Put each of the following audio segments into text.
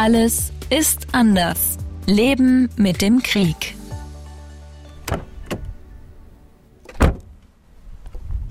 Alles ist anders. Leben mit dem Krieg.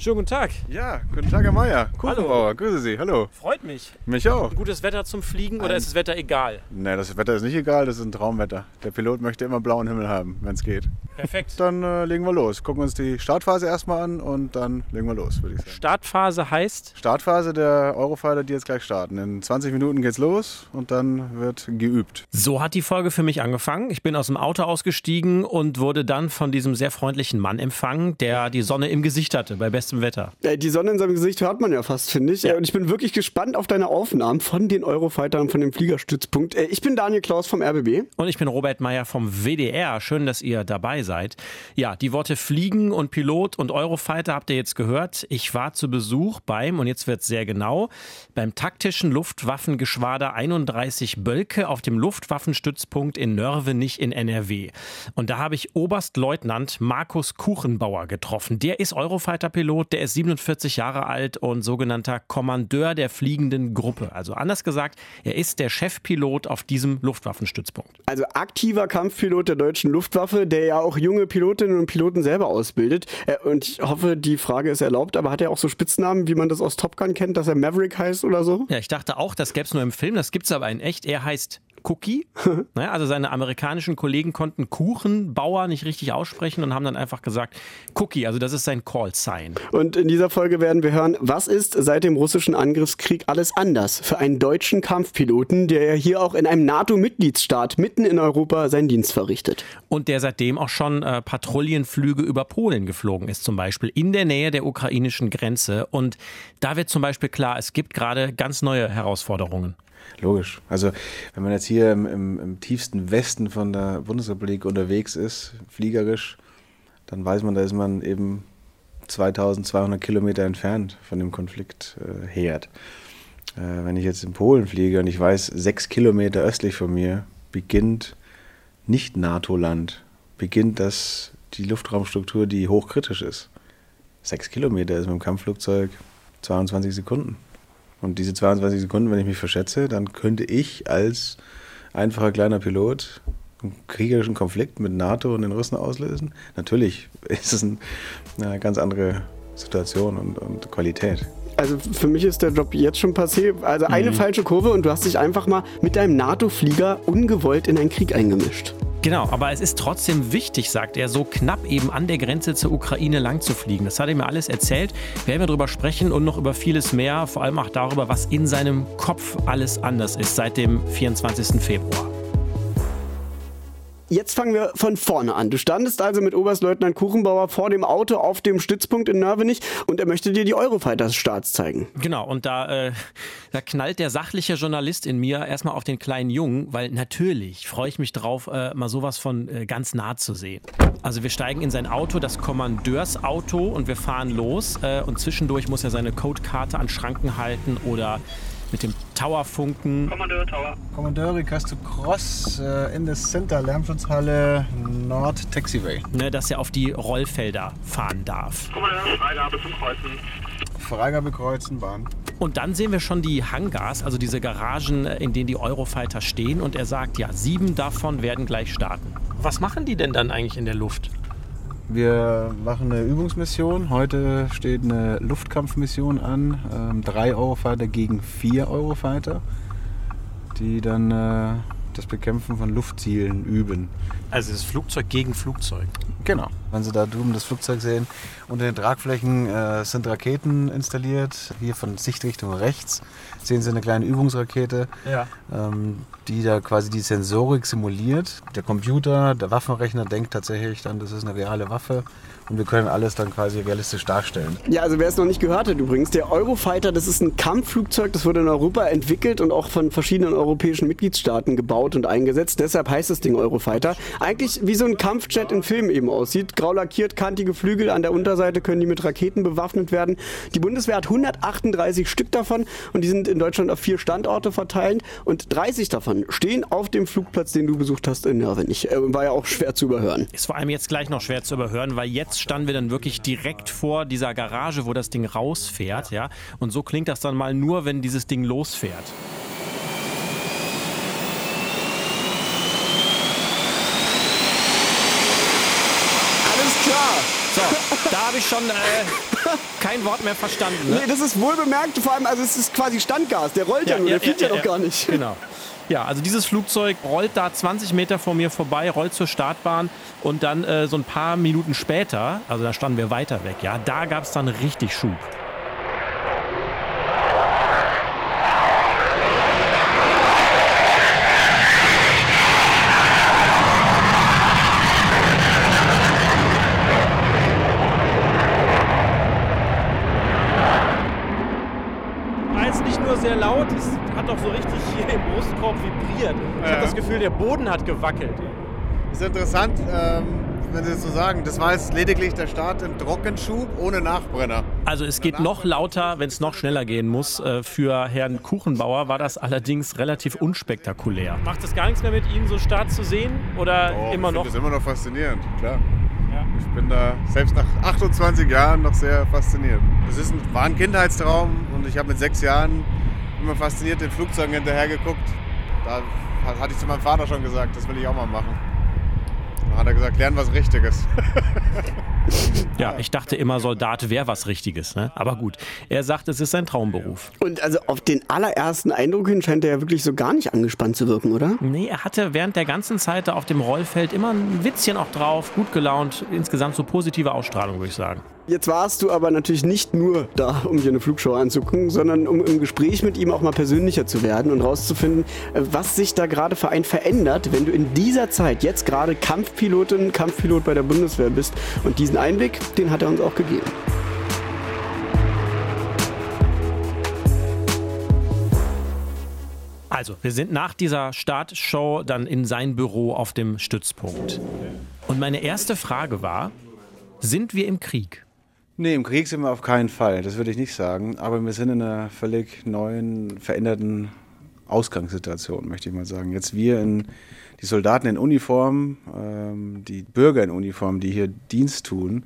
Schönen guten Tag. Ja, guten Tag, Herr Meier. Kuchenbauer, grüße Sie, hallo. Freut mich. Mich auch. Gutes Wetter zum Fliegen oder Ein- ist das Wetter egal? Nee, das Wetter ist nicht egal, das ist ein Traumwetter. Der Pilot möchte immer blauen Himmel haben, wenn es geht. Perfekt. Dann äh, legen wir los. Gucken uns die Startphase erstmal an und dann legen wir los, würde ich sagen. Startphase heißt, Startphase der Eurofighter, die jetzt gleich starten. In 20 Minuten geht's los und dann wird geübt. so hat die Folge für mich angefangen. Ich bin aus dem Auto ausgestiegen und wurde dann von diesem sehr freundlichen Mann empfangen, der die Sonne im Gesicht hatte bei bestem Wetter. Ja, die Sonne in seinem Gesicht hört man ja fast, finde ich. Ja. Und ich bin wirklich gespannt auf deine Aufnahmen von den Eurofightern von dem Fliegerstützpunkt. Äh, Ich bin Daniel Klaus vom RBB. Und ich bin Robert Meyer vom WDR. Schön, dass ihr dabei seid. Ja, die Worte Fliegen und Pilot und Eurofighter habt ihr jetzt gehört. Ich war zu Besuch beim, und jetzt wird sehr genau, beim taktischen Luftwaffengeschwader 31 Bölke auf dem Luftwaffenstützpunkt in Nörvenich in NRW. Und da habe ich Oberstleutnant Markus Kuchenbauer getroffen. Der ist Eurofighter-Pilot, der ist 47 Jahre alt und sogenannter Kommandeur der fliegenden Gruppe. Also anders gesagt, er ist der Chefpilot auf diesem Luftwaffenstützpunkt. Also aktiver Kampfpilot der deutschen Luftwaffe, der ja auch junge Pilotinnen und Piloten selber ausbildet. Äh, Und ich hoffe, die Frage ist erlaubt, aber hat er auch so Spitznamen, wie man das aus Top Gun kennt, dass er Maverick heißt oder so? Ja, ich dachte auch, das gäbe es nur im Film, das gibt's aber in echt. Er heißt Cookie. naja, also seine amerikanischen Kollegen konnten Kuchenbauer nicht richtig aussprechen und haben dann einfach gesagt Cookie, also das ist sein Call-Sign. Und in dieser Folge werden wir hören, was ist seit dem russischen Angriffskrieg alles anders für einen deutschen Kampfpiloten, der ja hier auch in einem NATO-Mitgliedsstaat mitten in Europa seinen Dienst verrichtet. Und der seitdem auch schon äh, Patrouillenflüge über Polen geflogen ist, zum Beispiel in der Nähe der ukrainischen Grenze. Und da wird zum Beispiel klar, es gibt gerade ganz neue Herausforderungen. Logisch. Also wenn man jetzt hier im, im, im tiefsten Westen von der Bundesrepublik unterwegs ist, fliegerisch, dann weiß man, da ist man eben 2200 Kilometer entfernt von dem Konfliktherd. Äh, wenn ich jetzt in Polen fliege und ich weiß, sechs Kilometer östlich von mir beginnt nicht NATO-Land, beginnt das die Luftraumstruktur, die hochkritisch ist. Sechs Kilometer ist mit dem Kampfflugzeug 22 Sekunden. Und diese 22 Sekunden, wenn ich mich verschätze, dann könnte ich als einfacher kleiner Pilot einen kriegerischen Konflikt mit NATO und den Russen auslösen. Natürlich ist es ein, eine ganz andere Situation und, und Qualität. Also für mich ist der Job jetzt schon passé. Also eine falsche Kurve und du hast dich einfach mal mit deinem NATO-Flieger ungewollt in einen Krieg eingemischt. Genau, aber es ist trotzdem wichtig, sagt er, so knapp eben an der Grenze zur Ukraine lang zu fliegen. Das hat er mir alles erzählt. Wir werden darüber sprechen und noch über vieles mehr, vor allem auch darüber, was in seinem Kopf alles anders ist seit dem 24. Februar. Jetzt fangen wir von vorne an. Du standest also mit Oberstleutnant Kuchenbauer vor dem Auto auf dem Stützpunkt in Nörvenich und er möchte dir die Eurofighters-Starts zeigen. Genau, und da, äh, da knallt der sachliche Journalist in mir erstmal auf den kleinen Jungen, weil natürlich freue ich mich drauf, äh, mal sowas von äh, ganz nah zu sehen. Also wir steigen in sein Auto, das Kommandeursauto, und wir fahren los. Äh, und zwischendurch muss er seine Codekarte an Schranken halten oder mit dem Tower funken. Kommandeur request to cross uh, in the center Lärmschutzhalle Nord Taxiway. Ne, dass er auf die Rollfelder fahren darf. Freigabe zum Kreuzen. Freigabe kreuzen, Bahn. Und dann sehen wir schon die Hangars, also diese Garagen, äh, in denen die Eurofighter stehen. Und er sagt, ja, sieben davon werden gleich starten. Was machen die denn dann eigentlich in der Luft? Wir machen eine Übungsmission. Heute steht eine Luftkampfmission an. Ähm, drei Eurofighter gegen vier Eurofighter, die dann äh, das Bekämpfen von Luftzielen üben. Also das Flugzeug gegen Flugzeug. Genau. Wenn Sie da drüben das Flugzeug sehen, unter den Tragflächen äh, sind Raketen installiert. Hier von Sichtrichtung rechts sehen Sie eine kleine Übungsrakete, Ja. ähm, die da quasi die Sensorik simuliert. Der Computer, der Waffenrechner denkt tatsächlich dann, das ist eine reale Waffe und wir können alles dann quasi realistisch darstellen. Ja, also wer es noch nicht gehört hat übrigens, der Eurofighter, das ist ein Kampfflugzeug, das wurde in Europa entwickelt und auch von verschiedenen europäischen Mitgliedstaaten gebaut und eingesetzt. Deshalb heißt das Ding Eurofighter. Eigentlich wie so ein Kampfjet in Filmen eben aussieht. Grau lackiert, kantige Flügel, an der Unterseite können die mit Raketen bewaffnet werden. Die Bundeswehr hat 138 Stück davon und die sind in Deutschland auf vier Standorte verteilt und 30 davon stehen auf dem Flugplatz, den du besucht hast in Nörvenich. Äh, War ja auch schwer zu überhören. Ist vor allem jetzt gleich noch schwer zu überhören, weil jetzt nachts standen wir dann wirklich direkt vor dieser Garage, wo das Ding rausfährt. Ja. Und so klingt das dann mal nur, wenn dieses Ding losfährt. Alles klar. So, da habe ich schon äh, kein Wort mehr verstanden. Ne? Nee, das ist wohl bemerkt, vor allem, also es ist quasi Standgas, der rollt ja, ja nur, ja, der fliegt ja, ja, ja, doch gar nicht. Genau. Ja, also dieses Flugzeug rollt da 20 Meter vor mir vorbei, rollt zur Startbahn und dann äh, so ein paar Minuten später, also da standen wir weiter weg, ja, da gab es dann richtig Schub. vibriert. Ich ja. habe das Gefühl, der Boden hat gewackelt. Das ist interessant, ähm, wenn Sie das so sagen. Das war jetzt lediglich der Start im Trockenschub ohne Nachbrenner. Also es geht noch lauter, wenn es noch schneller gehen muss. Äh, für Herrn Kuchenbauer war das allerdings relativ unspektakulär. Macht es gar nichts mehr mit Ihnen, so Start zu sehen? Oder oh, immer noch? Das ist immer noch faszinierend, klar. Ja. Ich bin da selbst nach 28 Jahren noch sehr fasziniert. Das ist ein, war ein Kindheitstraum und ich habe mit sechs Jahren immer fasziniert den Flugzeugen hinterher geguckt da hatte ich zu meinem Vater schon gesagt, das will ich auch mal machen. Dann hat er gesagt, lern was Richtiges. Ja, ich dachte immer, Soldat wäre was Richtiges. Ne? Aber gut, er sagt, es ist sein Traumberuf. Und also auf den allerersten Eindruck hin scheint er ja wirklich so gar nicht angespannt zu wirken, oder? Nee, er hatte während der ganzen Zeit auf dem Rollfeld immer ein Witzchen auch drauf, gut gelaunt, insgesamt so positive Ausstrahlung, würde ich sagen. Jetzt warst du aber natürlich nicht nur da, um dir eine Flugshow anzugucken, sondern um im Gespräch mit ihm auch mal persönlicher zu werden und rauszufinden, äh, was sich da gerade für einen verändert, wenn du in dieser Zeit jetzt gerade Kampfpilotin, Kampfpilot bei der Bundeswehr bist. Und diesen Einblick, den hat er uns auch gegeben. Also, wir sind nach dieser Startshow dann in sein Büro auf dem Stützpunkt. Und meine erste Frage war, sind wir im Krieg? Nee, im Krieg sind wir auf keinen Fall, das würde ich nicht sagen. Aber wir sind in einer völlig neuen, veränderten Ausgangssituation, möchte ich mal sagen. Jetzt wir in die Soldaten in Uniform, ähm, die Bürger in Uniform, die hier Dienst tun.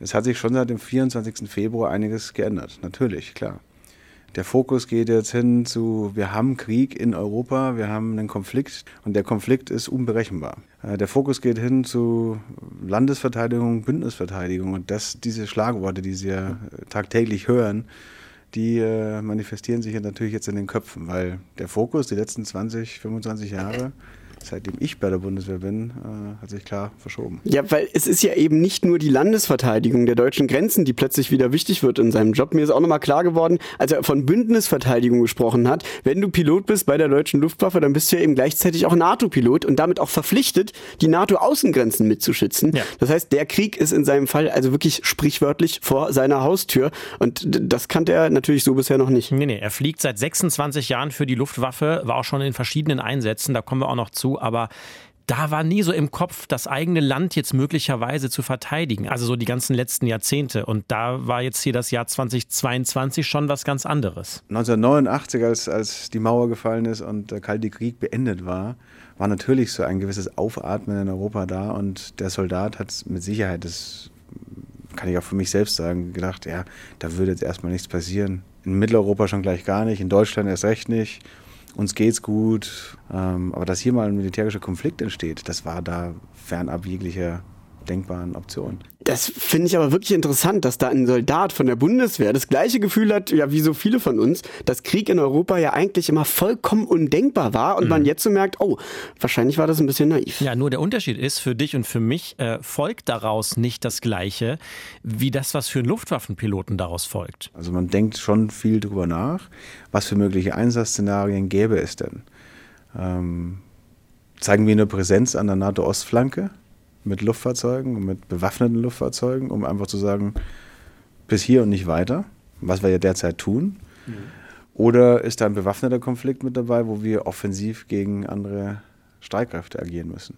Es hat sich schon seit dem 24. Februar einiges geändert, natürlich, klar. Der Fokus geht jetzt hin zu, wir haben Krieg in Europa, wir haben einen Konflikt und der Konflikt ist unberechenbar. Äh, der Fokus geht hin zu Landesverteidigung, Bündnisverteidigung und das, diese Schlagworte, die Sie ja tagtäglich hören, die äh, manifestieren sich ja natürlich jetzt in den Köpfen, weil der Fokus die letzten 20, 25 Jahre seitdem ich bei der Bundeswehr bin, äh, hat sich klar verschoben. Ja, weil es ist ja eben nicht nur die Landesverteidigung der deutschen Grenzen, die plötzlich wieder wichtig wird in seinem Job. Mir ist auch nochmal klar geworden, als er von Bündnisverteidigung gesprochen hat, wenn du Pilot bist bei der deutschen Luftwaffe, dann bist du ja eben gleichzeitig auch NATO-Pilot und damit auch verpflichtet, die NATO-Außengrenzen mitzuschützen. Ja. Das heißt, der Krieg ist in seinem Fall also wirklich sprichwörtlich vor seiner Haustür und das kannte er natürlich so bisher noch nicht. Nee, nee, er fliegt seit 26 Jahren für die Luftwaffe, war auch schon in verschiedenen Einsätzen, da kommen wir auch noch zu aber da war nie so im Kopf, das eigene Land jetzt möglicherweise zu verteidigen. Also so die ganzen letzten Jahrzehnte. Und da war jetzt hier das Jahr 2022 schon was ganz anderes. 1989, als, als die Mauer gefallen ist und der Kalte Krieg beendet war, war natürlich so ein gewisses Aufatmen in Europa da. Und der Soldat hat mit Sicherheit, das kann ich auch für mich selbst sagen, gedacht, ja, da würde jetzt erstmal nichts passieren. In Mitteleuropa schon gleich gar nicht, in Deutschland erst recht nicht uns geht's gut. Ähm, aber dass hier mal ein militärischer Konflikt entsteht, das war da fernab jeglicher denkbaren Optionen. Das finde ich aber wirklich interessant, dass da ein Soldat von der Bundeswehr das gleiche Gefühl hat, ja, wie so viele von uns, dass Krieg in Europa ja eigentlich immer vollkommen undenkbar war und mhm. man jetzt so merkt, oh, wahrscheinlich war das ein bisschen naiv. Ja, nur der Unterschied ist, für dich und für mich äh, folgt daraus nicht das Gleiche, wie das, was für einen Luftwaffenpiloten daraus folgt. Also man denkt schon viel drüber nach, was für mögliche Einsatzszenarien gäbe es denn. Ähm, zeigen wir eine Präsenz an der NATO-Ostflanke? Mit Luftfahrzeugen, mit bewaffneten Luftfahrzeugen, um einfach zu sagen, bis hier und nicht weiter, was wir ja derzeit tun. Mhm. Oder ist da ein bewaffneter Konflikt mit dabei, wo wir offensiv gegen andere Streitkräfte agieren müssen?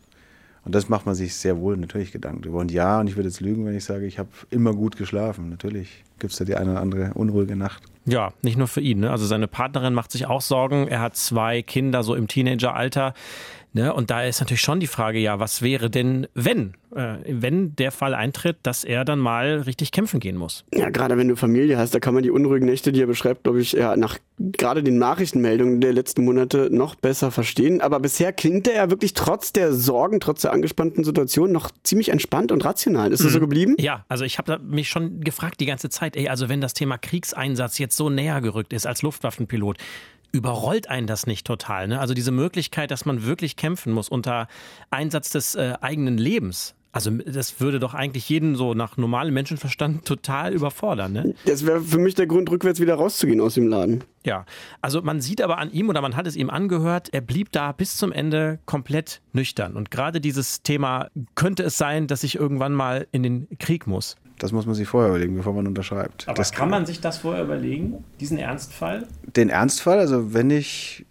Und das macht man sich sehr wohl natürlich Gedanken Und ja, und ich würde jetzt lügen, wenn ich sage, ich habe immer gut geschlafen. Natürlich gibt es da die eine oder andere unruhige Nacht. Ja, nicht nur für ihn. Ne? Also seine Partnerin macht sich auch Sorgen. Er hat zwei Kinder so im Teenageralter. Ne? Und da ist natürlich schon die Frage, ja, was wäre denn, wenn? Äh, wenn der Fall eintritt, dass er dann mal richtig kämpfen gehen muss. Ja, gerade wenn du Familie hast, da kann man die unruhigen Nächte, die er beschreibt, glaube ich, ja, nach gerade den Nachrichtenmeldungen der letzten Monate noch besser verstehen. Aber bisher klingt er ja wirklich trotz der Sorgen, trotz der angespannten Situation noch ziemlich entspannt und rational. Ist das so mhm. geblieben? Ja, also ich habe mich schon gefragt die ganze Zeit, ey, also wenn das Thema Kriegseinsatz jetzt so näher gerückt ist als Luftwaffenpilot, überrollt einen das nicht total? Ne? Also diese Möglichkeit, dass man wirklich kämpfen muss unter Einsatz des äh, eigenen Lebens. Also das würde doch eigentlich jeden so nach normalem Menschenverstand total überfordern. Ne? Das wäre für mich der Grund, rückwärts wieder rauszugehen aus dem Laden. Ja, also man sieht aber an ihm oder man hat es ihm angehört, er blieb da bis zum Ende komplett nüchtern. Und gerade dieses Thema, könnte es sein, dass ich irgendwann mal in den Krieg muss? Das muss man sich vorher überlegen, bevor man unterschreibt. Aber das kann man sich das vorher überlegen, diesen Ernstfall? Den Ernstfall, also wenn ich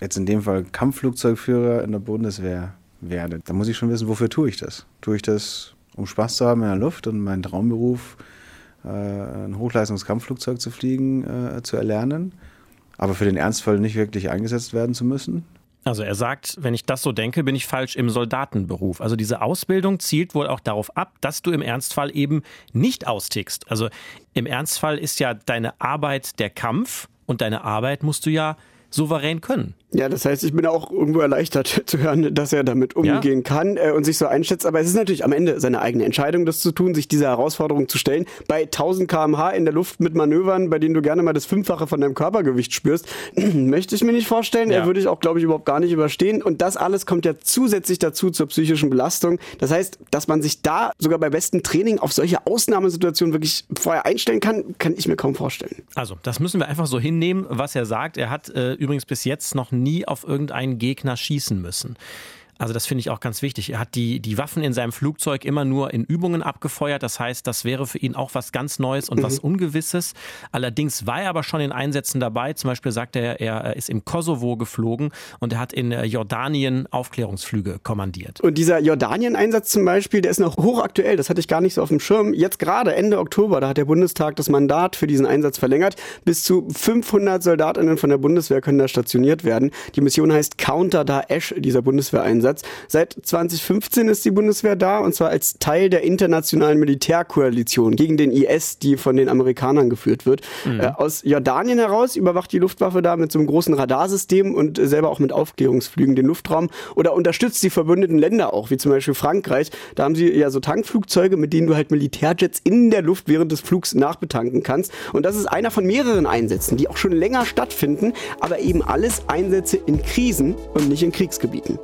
jetzt in dem Fall Kampfflugzeugführer in der Bundeswehr werde, dann muss ich schon wissen, wofür tue ich das? Tue ich das, um Spaß zu haben in der Luft und meinen Traumberuf, äh, ein Hochleistungskampfflugzeug zu fliegen, äh, zu erlernen, aber für den Ernstfall nicht wirklich eingesetzt werden zu müssen? Also er sagt, wenn ich das so denke, bin ich falsch im Soldatenberuf. Also diese Ausbildung zielt wohl auch darauf ab, dass du im Ernstfall eben nicht austickst. Also im Ernstfall ist ja deine Arbeit der Kampf und deine Arbeit musst du ja souverän können. Ja, das heißt, ich bin auch irgendwo erleichtert zu hören, dass er damit umgehen ja. kann äh, und sich so einschätzt. Aber es ist natürlich am Ende seine eigene Entscheidung, das zu tun, sich dieser Herausforderung zu stellen. Bei 1000 kmh in der Luft mit Manövern, bei denen du gerne mal das Fünffache von deinem Körpergewicht spürst, möchte ich mir nicht vorstellen. Ja. Er würde ich auch, glaube ich, überhaupt gar nicht überstehen. Und das alles kommt ja zusätzlich dazu zur psychischen Belastung. Das heißt, dass man sich da sogar bei bestem Training auf solche Ausnahmesituationen wirklich vorher einstellen kann, kann ich mir kaum vorstellen. Also, das müssen wir einfach so hinnehmen, was er sagt. Er hat äh, übrigens bis jetzt noch nie auf irgendeinen Gegner schießen müssen. Also das finde ich auch ganz wichtig. Er hat die, die Waffen in seinem Flugzeug immer nur in Übungen abgefeuert. Das heißt, das wäre für ihn auch was ganz Neues und mhm. was Ungewisses. Allerdings war er aber schon in Einsätzen dabei. Zum Beispiel sagt er, er ist im Kosovo geflogen und er hat in äh, Jordanien Aufklärungsflüge kommandiert. Und dieser Jordanien-Einsatz zum Beispiel, der ist noch hochaktuell. Das hatte ich gar nicht so auf dem Schirm. Jetzt gerade Ende Oktober, da hat der Bundestag das Mandat für diesen Einsatz verlängert. Bis zu 500 Soldatinnen von der Bundeswehr können da stationiert werden. Die Mission heißt Counter Daesh, dieser Bundeswehreinsatz. Einsatz. Seit 2015 ist die Bundeswehr da und zwar als Teil der internationalen Militärkoalition gegen den IS, die von den Amerikanern geführt wird. Mhm. Äh, aus Jordanien heraus überwacht die Luftwaffe da mit so einem großen Radarsystem und äh, selber auch mit Aufklärungsflügen den Luftraum oder unterstützt die verbündeten Länder auch, wie zum Beispiel Frankreich. Da haben sie ja so Tankflugzeuge, mit denen du halt Militärjets in der Luft während des Flugs nachbetanken kannst. Und das ist einer von mehreren Einsätzen, die auch schon länger stattfinden, aber eben alles Einsätze in Krisen und nicht in Kriegsgebieten.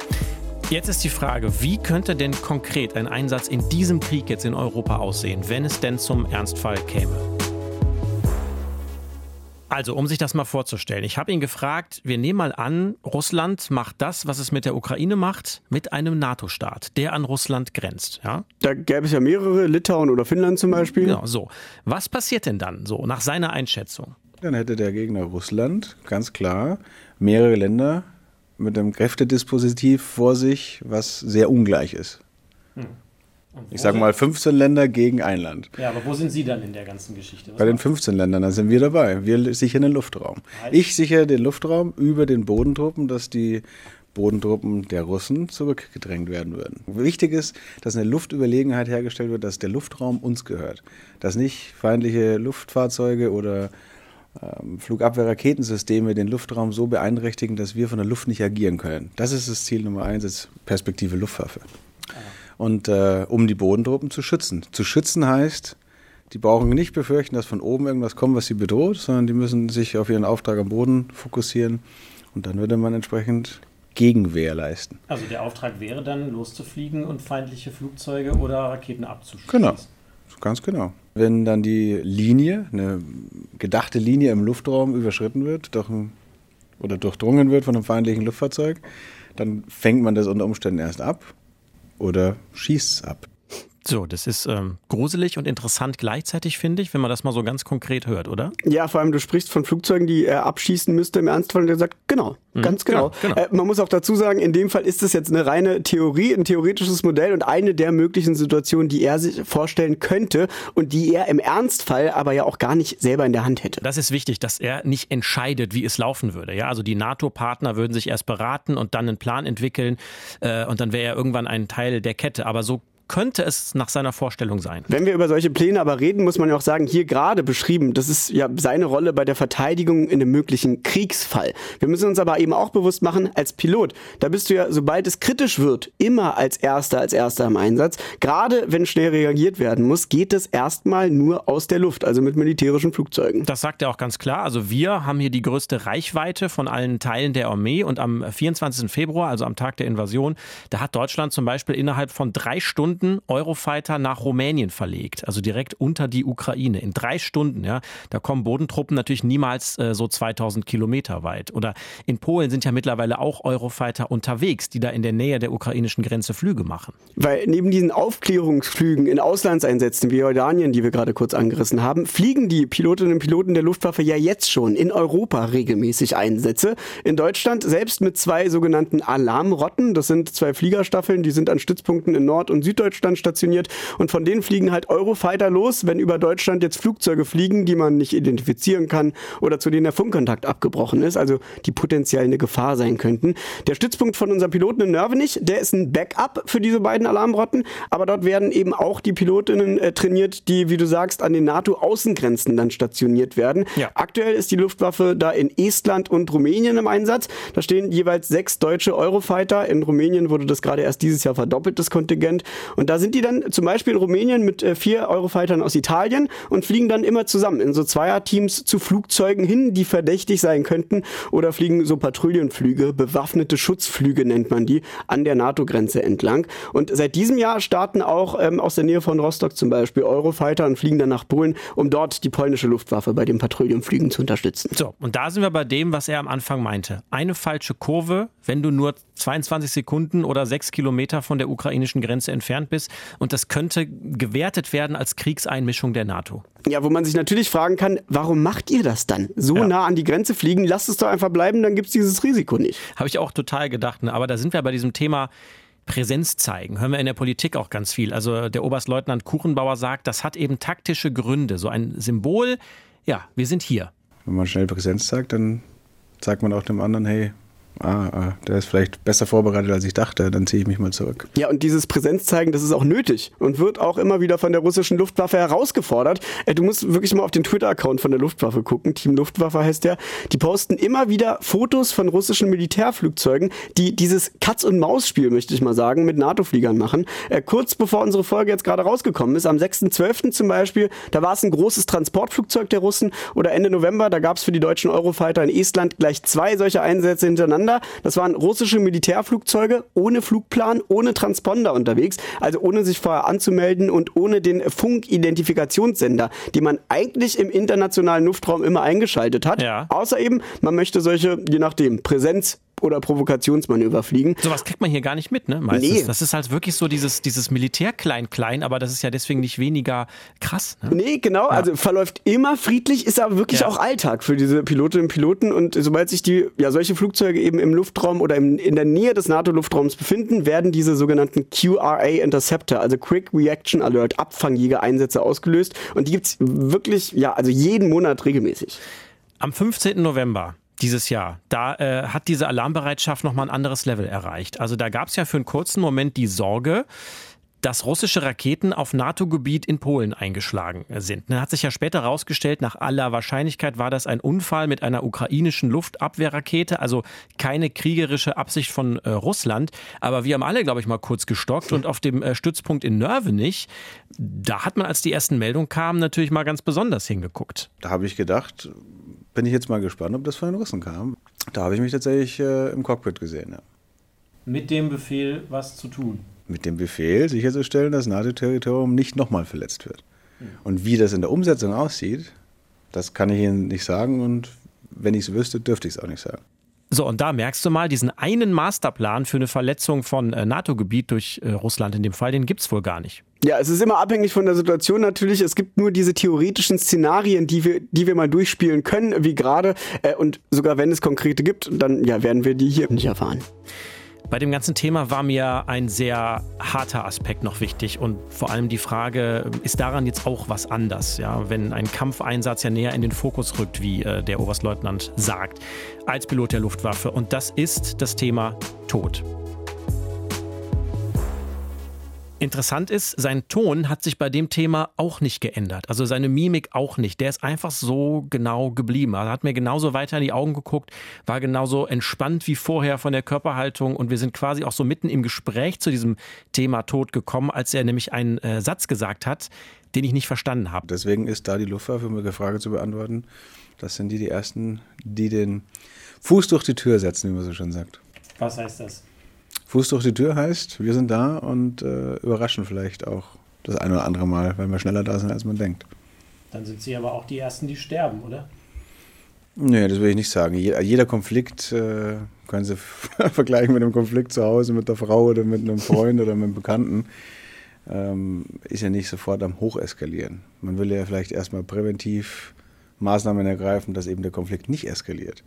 Jetzt ist die Frage, wie könnte denn konkret ein Einsatz in diesem Krieg jetzt in Europa aussehen, wenn es denn zum Ernstfall käme? Also, um sich das mal vorzustellen, ich habe ihn gefragt, wir nehmen mal an, Russland macht das, was es mit der Ukraine macht, mit einem NATO-Staat, der an Russland grenzt. Ja? Da gäbe es ja mehrere, Litauen oder Finnland zum Beispiel. Genau, so. Was passiert denn dann so, nach seiner Einschätzung? Dann hätte der Gegner Russland, ganz klar, mehrere Länder mit einem Kräftedispositiv vor sich, was sehr ungleich ist. Hm. Ich sage mal 15 Länder gegen ein Land. Ja, aber wo sind Sie dann in der ganzen Geschichte? Was Bei den 15 Ländern, da sind wir dabei. Wir sichern den Luftraum. Ich sichere den Luftraum über den Bodentruppen, dass die Bodentruppen der Russen zurückgedrängt werden würden. Wichtig ist, dass eine Luftüberlegenheit hergestellt wird, dass der Luftraum uns gehört. Dass nicht feindliche Luftfahrzeuge oder Flugabwehrraketensysteme den Luftraum so beeinträchtigen, dass wir von der Luft nicht agieren können. Das ist das Ziel Nummer eins, ist Perspektive Luftwaffe. Und äh, um die Bodentruppen zu schützen. Zu schützen heißt, die brauchen nicht befürchten, dass von oben irgendwas kommt, was sie bedroht, sondern die müssen sich auf ihren Auftrag am Boden fokussieren und dann würde man entsprechend Gegenwehr leisten. Also der Auftrag wäre dann loszufliegen und feindliche Flugzeuge oder Raketen abzuschießen. Genau, ganz genau. Wenn dann die Linie, eine gedachte Linie im Luftraum überschritten wird durch ein, oder durchdrungen wird von einem feindlichen Luftfahrzeug, dann fängt man das unter Umständen erst ab oder schießt es ab. So, das ist ähm, gruselig und interessant gleichzeitig, finde ich, wenn man das mal so ganz konkret hört, oder? Ja, vor allem du sprichst von Flugzeugen, die er abschießen müsste im Ernstfall und er sagt, genau, mhm, ganz genau. genau, genau. Äh, man muss auch dazu sagen, in dem Fall ist es jetzt eine reine Theorie, ein theoretisches Modell und eine der möglichen Situationen, die er sich vorstellen könnte und die er im Ernstfall aber ja auch gar nicht selber in der Hand hätte. Das ist wichtig, dass er nicht entscheidet, wie es laufen würde. Ja, also die NATO-Partner würden sich erst beraten und dann einen Plan entwickeln äh, und dann wäre er irgendwann ein Teil der Kette. Aber so könnte es nach seiner Vorstellung sein. Wenn wir über solche Pläne aber reden, muss man ja auch sagen, hier gerade beschrieben, das ist ja seine Rolle bei der Verteidigung in einem möglichen Kriegsfall. Wir müssen uns aber eben auch bewusst machen, als Pilot, da bist du ja, sobald es kritisch wird, immer als Erster, als Erster im Einsatz. Gerade wenn schnell reagiert werden muss, geht es erstmal nur aus der Luft, also mit militärischen Flugzeugen. Das sagt er auch ganz klar. Also wir haben hier die größte Reichweite von allen Teilen der Armee und am 24. Februar, also am Tag der Invasion, da hat Deutschland zum Beispiel innerhalb von drei Stunden Stunden Eurofighter nach Rumänien verlegt, also direkt unter die Ukraine. In drei Stunden, ja. Da kommen Bodentruppen natürlich niemals äh, so 2000 Kilometer weit. Oder in Polen sind ja mittlerweile auch Eurofighter unterwegs, die da in der Nähe der ukrainischen Grenze Flüge machen. Weil neben diesen Aufklärungsflügen in Auslandseinsätzen wie Jordanien, die wir gerade kurz angerissen haben, fliegen die Pilotinnen und Piloten der Luftwaffe ja jetzt schon in Europa regelmäßig Einsätze. In Deutschland selbst mit zwei sogenannten Alarmrotten. Das sind zwei Fliegerstaffeln, die sind an Stützpunkten in Nord- und Süddeutschland Süddeutschland stationiert und von denen fliegen halt Eurofighter los, wenn über Deutschland jetzt Flugzeuge fliegen, die man nicht identifizieren kann oder zu denen der Funkkontakt abgebrochen ist, also die potenziell eine Gefahr sein könnten. Der Stützpunkt von unserem Piloten in Nörvenich, der ist ein Backup für diese beiden Alarmrotten, aber dort werden eben auch die Pilotinnen äh, trainiert, die, wie du sagst, an den NATO-Außengrenzen dann stationiert werden. Ja. Aktuell ist die Luftwaffe da in Estland und Rumänien im Einsatz. Da stehen jeweils sechs deutsche Eurofighter. In Rumänien wurde das gerade erst dieses Jahr verdoppelt, das Kontingent. Und da sind die dann zum Beispiel in Rumänien mit äh, vier Eurofightern aus Italien und fliegen dann immer zusammen in so Zweierteams zu Flugzeugen hin, die verdächtig sein könnten oder fliegen so Patrouillenflüge, bewaffnete Schutzflüge nennt man die, an der NATO-Grenze entlang. Und seit diesem Jahr starten auch ähm, aus der Nähe von Rostock zum Beispiel Eurofighter und fliegen dann nach Polen, um dort die polnische Luftwaffe bei den Patrouillenflügen zu unterstützen. So, und da sind wir bei dem, was er am Anfang meinte. Eine falsche Kurve, wenn du nur 22 Sekunden oder sechs Kilometer von der ukrainischen Grenze entfernt bist. Und das könnte gewertet werden als Kriegseinmischung der NATO. Ja, wo man sich natürlich fragen kann, warum macht ihr das dann? So ja. nah an die Grenze fliegen, lasst es doch einfach bleiben, dann gibt es dieses Risiko nicht. Habe ich auch total gedacht. Ne? Aber da sind wir bei diesem Thema. Präsenz zeigen. Hören wir in der Politik auch ganz viel. Also der Oberstleutnant Kuchenbauer sagt, das hat eben taktische Gründe. So ein Symbol, ja, wir sind hier. Wenn man schnell Präsenz zeigt, dann sagt man auch dem anderen, hey, ah, ah, der ist vielleicht besser vorbereitet, als ich dachte, dann ziehe ich mich mal zurück. Ja, und dieses Präsenzzeigen, das ist auch nötig und wird auch immer wieder von der russischen Luftwaffe herausgefordert. Äh, du musst wirklich mal auf den Twitter-Account von der Luftwaffe gucken. Team Luftwaffe heißt der. Die posten immer wieder Fotos von russischen Militärflugzeugen, die dieses Katz-und-Maus-Spiel, möchte ich mal sagen, mit NATO-Fliegern machen. Äh, kurz bevor unsere Folge jetzt gerade rausgekommen ist, am 6.12. zum Beispiel, da war es ein großes Transportflugzeug der Russen oder Ende November, da gab es für die deutschen Eurofighter in Estland gleich zwei solche Einsätze hintereinander hintereinander. Das waren russische Militärflugzeuge ohne Flugplan, ohne Transponder unterwegs, also ohne sich vorher anzumelden und ohne den Funkidentifikationssender, den man eigentlich im internationalen Luftraum immer eingeschaltet hat. Ja. Außer eben, man möchte solche, je nachdem, Präsenz oder Provokationsmanöver fliegen. Sowas kriegt man hier gar nicht mit, ne? Meistens. Nee. Das ist halt wirklich so dieses, dieses Militär-Klein-Klein, aber das ist ja deswegen nicht weniger krass. Ne? Nee, genau. Ja. Also verläuft immer friedlich, ist aber wirklich ja. auch Alltag für diese Pilotinnen und Piloten. Und sobald sich die, ja, solche Flugzeuge eben im Luftraum oder im, in der Nähe des NATO-Luftraums befinden, werden diese sogenannten QRA Interceptor, also Quick Reaction Alert, Abfangjäger-Einsätze ausgelöst. Und die gibt's wirklich, ja, also jeden Monat regelmäßig. Am 15. November dieses Jahr, da äh, hat diese Alarmbereitschaft nochmal ein anderes Level erreicht. Also da gab es ja für einen kurzen Moment die Sorge, dass russische Raketen auf NATO-Gebiet in Polen eingeschlagen sind. Dann hat sich ja später herausgestellt, nach aller Wahrscheinlichkeit war das ein Unfall mit einer ukrainischen Luftabwehrrakete, also keine kriegerische Absicht von äh, Russland. Aber wir haben alle, glaube ich, mal kurz gestockt und auf dem äh, Stützpunkt in Nörvenich, da hat man, als die ersten Meldungen kamen, natürlich mal ganz besonders hingeguckt. Da habe ich gedacht, bin ich jetzt mal gespannt, ob das von den Russen kam. Da habe ich mich tatsächlich äh, im Cockpit gesehen. Ja. Mit dem Befehl, was zu tun? Mit dem Befehl, sicherzustellen, dass NATO-Territorium nicht nochmal verletzt wird. Hm. Und wie das in der Umsetzung aussieht, das kann ich Ihnen nicht sagen. Und wenn ich es wüsste, dürfte ich es auch nicht sagen. So, und da merkst du mal, diesen einen Masterplan für eine Verletzung von äh, NATO-Gebiet durch äh, Russland in dem Fall, den gibt es wohl gar nicht. Ja, es ist immer abhängig von der Situation natürlich. Es gibt nur diese theoretischen Szenarien, die wir, die wir mal durchspielen können, wie gerade. Äh, und sogar wenn es konkrete gibt, dann ja, werden wir die hier nicht erfahren. Bei dem ganzen Thema war mir ein sehr harter Aspekt noch wichtig und vor allem die Frage, ist daran jetzt auch was anders, ja, wenn ein Kampfeinsatz ja näher in den Fokus rückt, wie äh, der Oberstleutnant sagt, als Pilot der Luftwaffe und das ist das Thema Tod. Interessant ist, sein Ton hat sich bei dem Thema auch nicht geändert. Also seine Mimik auch nicht. Der ist einfach so genau geblieben. Er hat mir genauso weiter in die Augen geguckt, war genauso entspannt wie vorher von der Körperhaltung und wir sind quasi auch so mitten im Gespräch zu diesem Thema Tod gekommen, als er nämlich einen äh, Satz gesagt hat, den ich nicht verstanden habe. Deswegen ist da die Luftwaffe, um die Frage zu beantworten, das sind die, die Ersten, die den Fuß durch die Tür setzen, wie man so schön sagt. Was heißt das? Fuß durch die Tür heißt, wir sind da und äh, überraschen vielleicht auch das ein oder andere Mal, weil wir schneller da sind, als man denkt. Dann sind Sie aber auch die Ersten, die sterben, oder? Nee, das will ich nicht sagen. Jeder Konflikt äh, können Sie vergleichen mit einem Konflikt zu Hause mit der Frau oder mit einem Freund oder mit einem Bekannten. Ähm, ist ja nicht sofort am Hocheskalieren. Man will ja vielleicht erstmal präventiv Maßnahmen ergreifen, dass eben der Konflikt nicht eskaliert.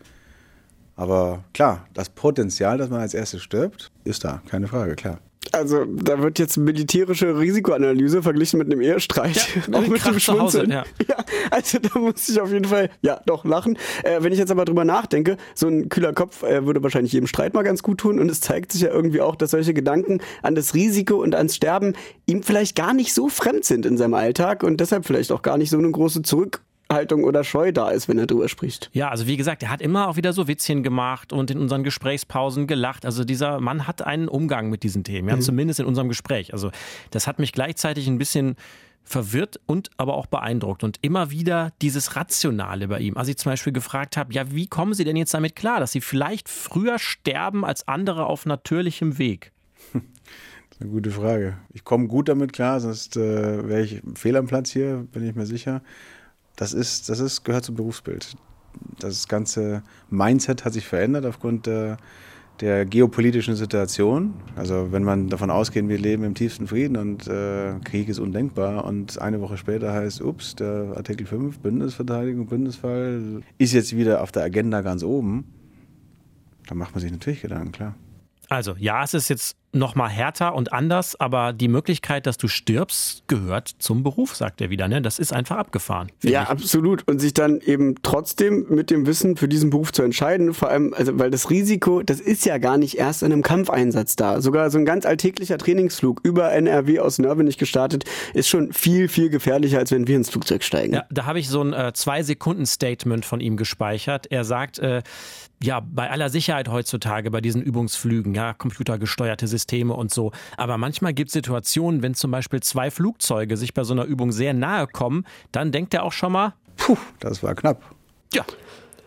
Aber klar, das Potenzial, dass man als erstes stirbt, ist da, keine Frage, klar. Also da wird jetzt militärische Risikoanalyse verglichen mit einem Ehestreit, ja, auch mit dem Schmunzeln. Ja. ja. also da muss ich auf jeden Fall, ja, doch lachen. Äh, wenn ich jetzt aber drüber nachdenke, so ein kühler Kopf äh, würde wahrscheinlich jedem Streit mal ganz gut tun und es zeigt sich ja irgendwie auch, dass solche Gedanken an das Risiko und ans Sterben ihm vielleicht gar nicht so fremd sind in seinem Alltag und deshalb vielleicht auch gar nicht so eine große Zurück Haltung oder Scheu da ist, wenn er drüber spricht. Ja, also wie gesagt, er hat immer auch wieder so Witzchen gemacht und in unseren Gesprächspausen gelacht. Also dieser Mann hat einen Umgang mit diesen Themen, ja, mhm. zumindest in unserem Gespräch. Also das hat mich gleichzeitig ein bisschen verwirrt und aber auch beeindruckt und immer wieder dieses Rationale bei ihm. Als ich zum Beispiel gefragt habe, ja, wie kommen Sie denn jetzt damit klar, dass Sie vielleicht früher sterben als andere auf natürlichem Weg? Das ist eine gute Frage. Ich komme gut damit klar, sonst äh, wäre ich fehl am Platz hier, bin ich mir sicher das ist, das ist, gehört zum Berufsbild. Das ganze Mindset hat sich verändert aufgrund der, der geopolitischen Situation. Also wenn man davon ausgeht, wir leben im tiefsten Frieden und äh, Krieg ist undenkbar und eine Woche später heißt, ups, der Artikel 5, Bündnisverteidigung, Bündnisfall, ist jetzt wieder auf der Agenda ganz oben, dann macht man sich natürlich Gedanken, klar. Also ja, es ist jetzt noch mal härter und anders, aber die Möglichkeit, dass du stirbst, gehört zum Beruf, sagt er wieder. Ne? Das ist einfach abgefahren. Ja, ich. absolut. Und sich dann eben trotzdem mit dem Wissen für diesen Beruf zu entscheiden, vor allem, also weil das Risiko, das ist ja gar nicht erst in einem Kampfeinsatz da. Sogar so ein ganz alltäglicher Trainingsflug über NRW aus Nörvenich gestartet, ist schon viel, viel gefährlicher, als wenn wir ins Flugzeug steigen. Ja, da habe ich so ein äh, Zwei-Sekunden-Statement von ihm gespeichert. Er sagt, äh, ja, bei aller Sicherheit heutzutage, bei diesen Übungsflügen, ja, computergesteuerte Systeme und so. Aber manchmal gibt es Situationen, wenn zum Beispiel zwei Flugzeuge sich bei so einer Übung sehr nahe kommen, dann denkt er auch schon mal, puh, das war knapp. Ja,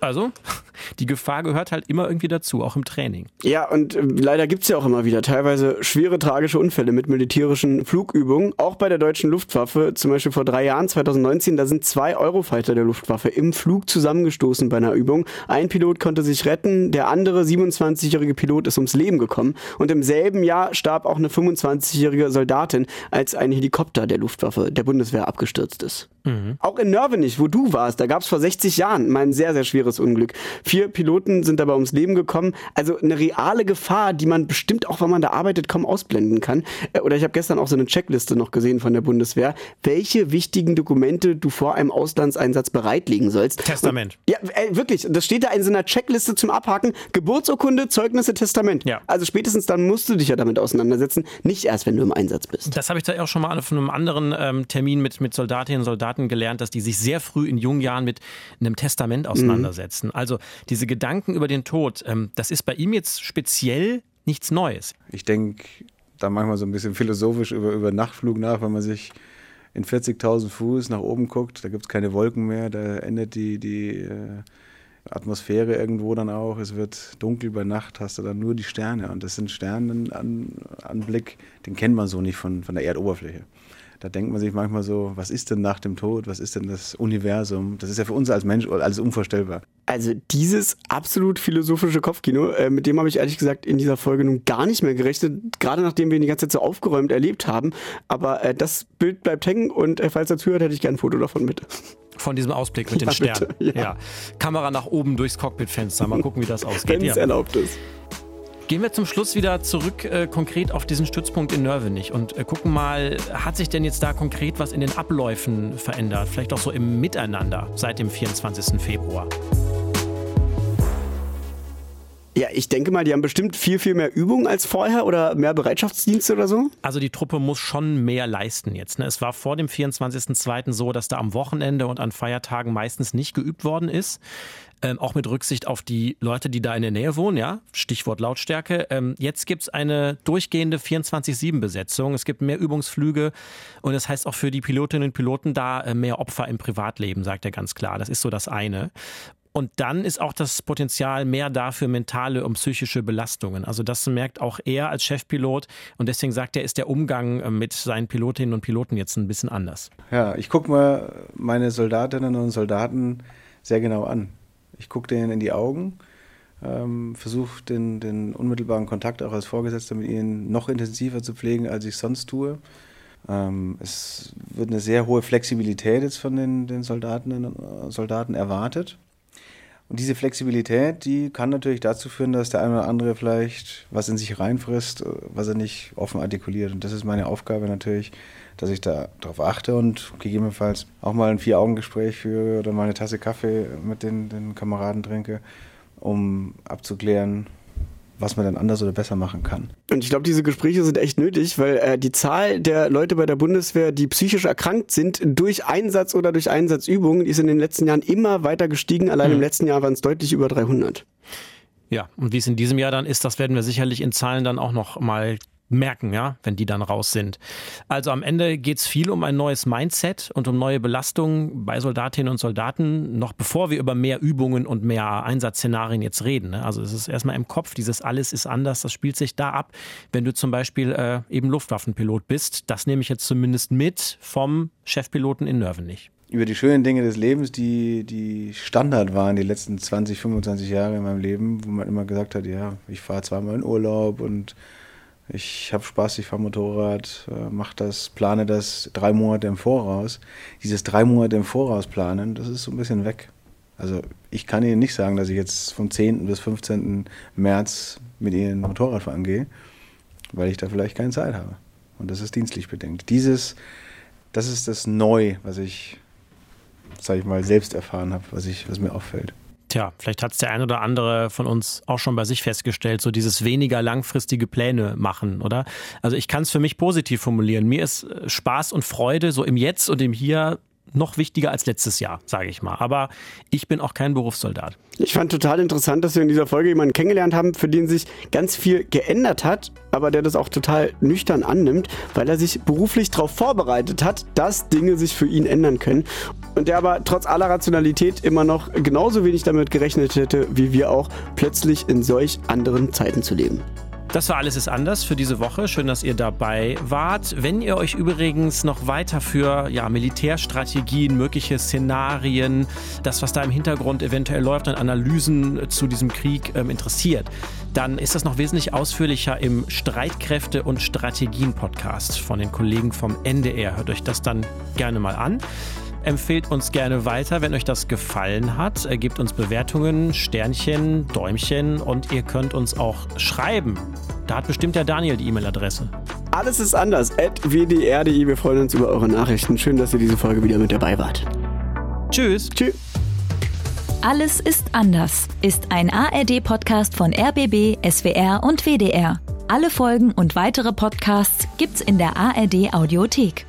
also, die Gefahr gehört halt immer irgendwie dazu, auch im Training. Ja, und äh, leider gibt es ja auch immer wieder teilweise schwere tragische Unfälle mit militärischen Flugübungen. Auch bei der deutschen Luftwaffe, zum Beispiel vor drei Jahren, 2019, da sind zwei Eurofighter der Luftwaffe im Flug zusammengestoßen bei einer Übung. Ein Pilot konnte sich retten, der andere 27-jährige Pilot ist ums Leben gekommen. Und im selben Jahr starb auch eine 25-jährige Soldatin, als ein Helikopter der Luftwaffe, der Bundeswehr, abgestürzt ist. Mhm. Auch in Nörvenich, wo du warst, da gab es vor 60 Jahren mal ein sehr, sehr schweres Unglück. Vier Piloten sind dabei ums Leben gekommen. Also eine reale Gefahr, die man bestimmt auch, wenn man da arbeitet, kaum ausblenden kann. Äh, oder ich habe gestern auch so eine Checkliste noch gesehen von der Bundeswehr, welche wichtigen Dokumente du vor einem Auslandseinsatz bereitlegen sollst. Testament. Und, ja, ey, wirklich. Das steht da in so einer Checkliste zum Abhaken. Geburtsurkunde, Zeugnisse, Testament. Ja. Also spätestens dann musst du dich ja damit auseinandersetzen. Nicht erst, wenn du im Einsatz bist. Das habe ich da auch schon mal von einem anderen ähm, Termin mit, mit Soldatinnen und Soldaten Soldaten gelernt, dass die sich sehr früh in jungen Jahren mit einem Testament auseinandersetzen. Mhm. Also diese Gedanken über den Tod, ähm, das ist bei ihm jetzt speziell nichts Neues. Ich denke da manchmal so ein bisschen philosophisch über, über Nachtflug nach, wenn man sich in 40.000 Fuß nach oben guckt, da gibt es keine Wolken mehr, da endet die, die äh, Atmosphäre irgendwo dann auch, es wird dunkel bei Nacht, hast du dann nur die Sterne und das sind Sternenanblick, den kennt man so nicht von, von der Erdoberfläche. Da denkt man sich manchmal so, was ist denn nach dem Tod? Was ist denn das Universum? Das ist ja für uns als Mensch alles unvorstellbar. Also dieses absolut philosophische Kopfkino, äh, mit dem habe ich ehrlich gesagt in dieser Folge nun gar nicht mehr gerechnet, gerade nachdem wir ihn die ganze Zeit so aufgeräumt erlebt haben. Aber äh, das Bild bleibt hängen und äh, falls er zuhört, hätte ich gerne ein Foto davon mit. Von diesem Ausblick mit Ja, den Sternen. bitte, ja. ja. Kamera nach oben durchs Cockpitfenster. Mal gucken, wie das ausgeht. Wenn es Ja. erlaubt ist. Gehen wir zum Schluss wieder zurück äh, konkret auf diesen Stützpunkt in Nörvenich und äh, gucken mal, hat sich denn jetzt da konkret was in den Abläufen verändert? Vielleicht auch so im Miteinander seit dem 24. Februar. Ja, ich denke mal, die haben bestimmt viel, viel mehr Übung als vorher oder mehr Bereitschaftsdienste oder so. Also die Truppe muss schon mehr leisten jetzt. Ne? Es war vor dem 24.02. so, dass da am Wochenende und an Feiertagen meistens nicht geübt worden ist. Ähm, auch mit Rücksicht auf die Leute, die da in der Nähe wohnen, ja. Stichwort Lautstärke. Ähm, jetzt gibt's eine durchgehende 24-7-Besetzung. Es gibt mehr Übungsflüge und das heißt auch für die Pilotinnen und Piloten da äh, mehr Opfer im Privatleben, sagt er ganz klar. Das ist so das eine. Und dann ist auch das Potenzial mehr da für mentale und psychische Belastungen. Also das merkt auch er als Chefpilot und deswegen sagt er, ist der Umgang äh, mit seinen Pilotinnen und Piloten jetzt ein bisschen anders. Ja, ich gucke mal meine Soldatinnen und Soldaten sehr genau an. Ich gucke denen in die Augen, ähm, versuche den, den unmittelbaren Kontakt auch als Vorgesetzter mit ihnen noch intensiver zu pflegen, als ich sonst tue. Ähm, es wird eine sehr hohe Flexibilität jetzt von den, den Soldatinnen und Soldaten erwartet. Und diese Flexibilität, die kann natürlich dazu führen, dass der eine oder andere vielleicht was in sich reinfrisst, was er nicht offen artikuliert. Und das ist meine Aufgabe natürlich, dass ich da darauf achte und gegebenenfalls auch mal ein Vier-Augen-Gespräch führe oder mal eine Tasse Kaffee mit den, den Kameraden trinke, um abzuklären, was man dann anders oder besser machen kann. Und ich glaube, diese Gespräche sind echt nötig, weil äh, die Zahl der Leute bei der Bundeswehr, die psychisch erkrankt sind durch Einsatz oder durch Einsatzübungen, ist in den letzten Jahren immer weiter gestiegen. Allein im letzten Jahr waren es deutlich über 300. Ja, und wie es in diesem Jahr dann ist, das werden wir sicherlich in Zahlen dann auch noch mal merken, ja, wenn die dann raus sind. Also am Ende geht es viel um ein neues Mindset und um neue Belastungen bei Soldatinnen und Soldaten, noch bevor wir über mehr Übungen und mehr Einsatzszenarien jetzt reden. Ne? Also es ist erstmal im Kopf, dieses alles ist anders, das spielt sich da ab, wenn du zum Beispiel äh, eben Luftwaffenpilot bist. Das nehme ich jetzt zumindest mit vom Chefpiloten in Nörvenich. Über die schönen Dinge des Lebens, die, die Standard waren die letzten 20, 25 Jahre in meinem Leben, wo man immer gesagt hat, ja, ich fahre zweimal in Urlaub und ich habe Spaß, ich fahre Motorrad, äh, mache das, plane das drei Monate im Voraus. Dieses drei Monate im Voraus planen, das ist so ein bisschen weg. Also ich kann Ihnen nicht sagen, dass ich jetzt vom 10. bis 15. März mit Ihnen Motorrad fahren gehe, weil ich da vielleicht keine Zeit habe. Und das ist dienstlich bedingt. Dieses, das ist das Neu, was ich, sag ich mal, selbst erfahren habe, was, ich, was mir auffällt. Tja, vielleicht hat es der ein oder andere von uns auch schon bei sich festgestellt, so dieses weniger langfristige Pläne machen, oder? Also ich kann es für mich positiv formulieren. Mir ist äh, Spaß und Freude so im Jetzt und im Hier noch wichtiger als letztes Jahr, sage ich mal. Aber ich bin auch kein Berufssoldat. Ich fand total interessant, dass wir in dieser Folge jemanden kennengelernt haben, für den sich ganz viel geändert hat, aber der das auch total nüchtern annimmt, weil er sich beruflich darauf vorbereitet hat, dass Dinge sich für ihn ändern können. Und der aber trotz aller Rationalität immer noch genauso wenig damit gerechnet hätte, wie wir auch, plötzlich in solch anderen Zeiten zu leben. Das war alles ist anders für diese Woche. Schön, dass ihr dabei wart. Wenn ihr euch übrigens noch weiter für ja, Militärstrategien, mögliche Szenarien, das, was da im Hintergrund eventuell läuft, an Analysen zu diesem Krieg ähm, interessiert, dann ist das noch wesentlich ausführlicher im Streitkräfte- und Strategien-Podcast von den Kollegen vom NDR. Hört euch das dann gerne mal an. Empfehlt uns gerne weiter, wenn euch das gefallen hat. Äh, Gebt uns Bewertungen, Sternchen, Däumchen und ihr könnt uns auch schreiben. Da hat bestimmt der Daniel die E-Mail-Adresse. Alles ist anders. At wdr.de. Wir freuen uns über eure Nachrichten. Schön, dass ihr diese Folge wieder mit dabei wart. Tschüss. Tschüss. Alles ist anders ist ein ARD-Podcast von RBB, SWR und WDR. Alle Folgen und weitere Podcasts gibt's in der ARD Audiothek.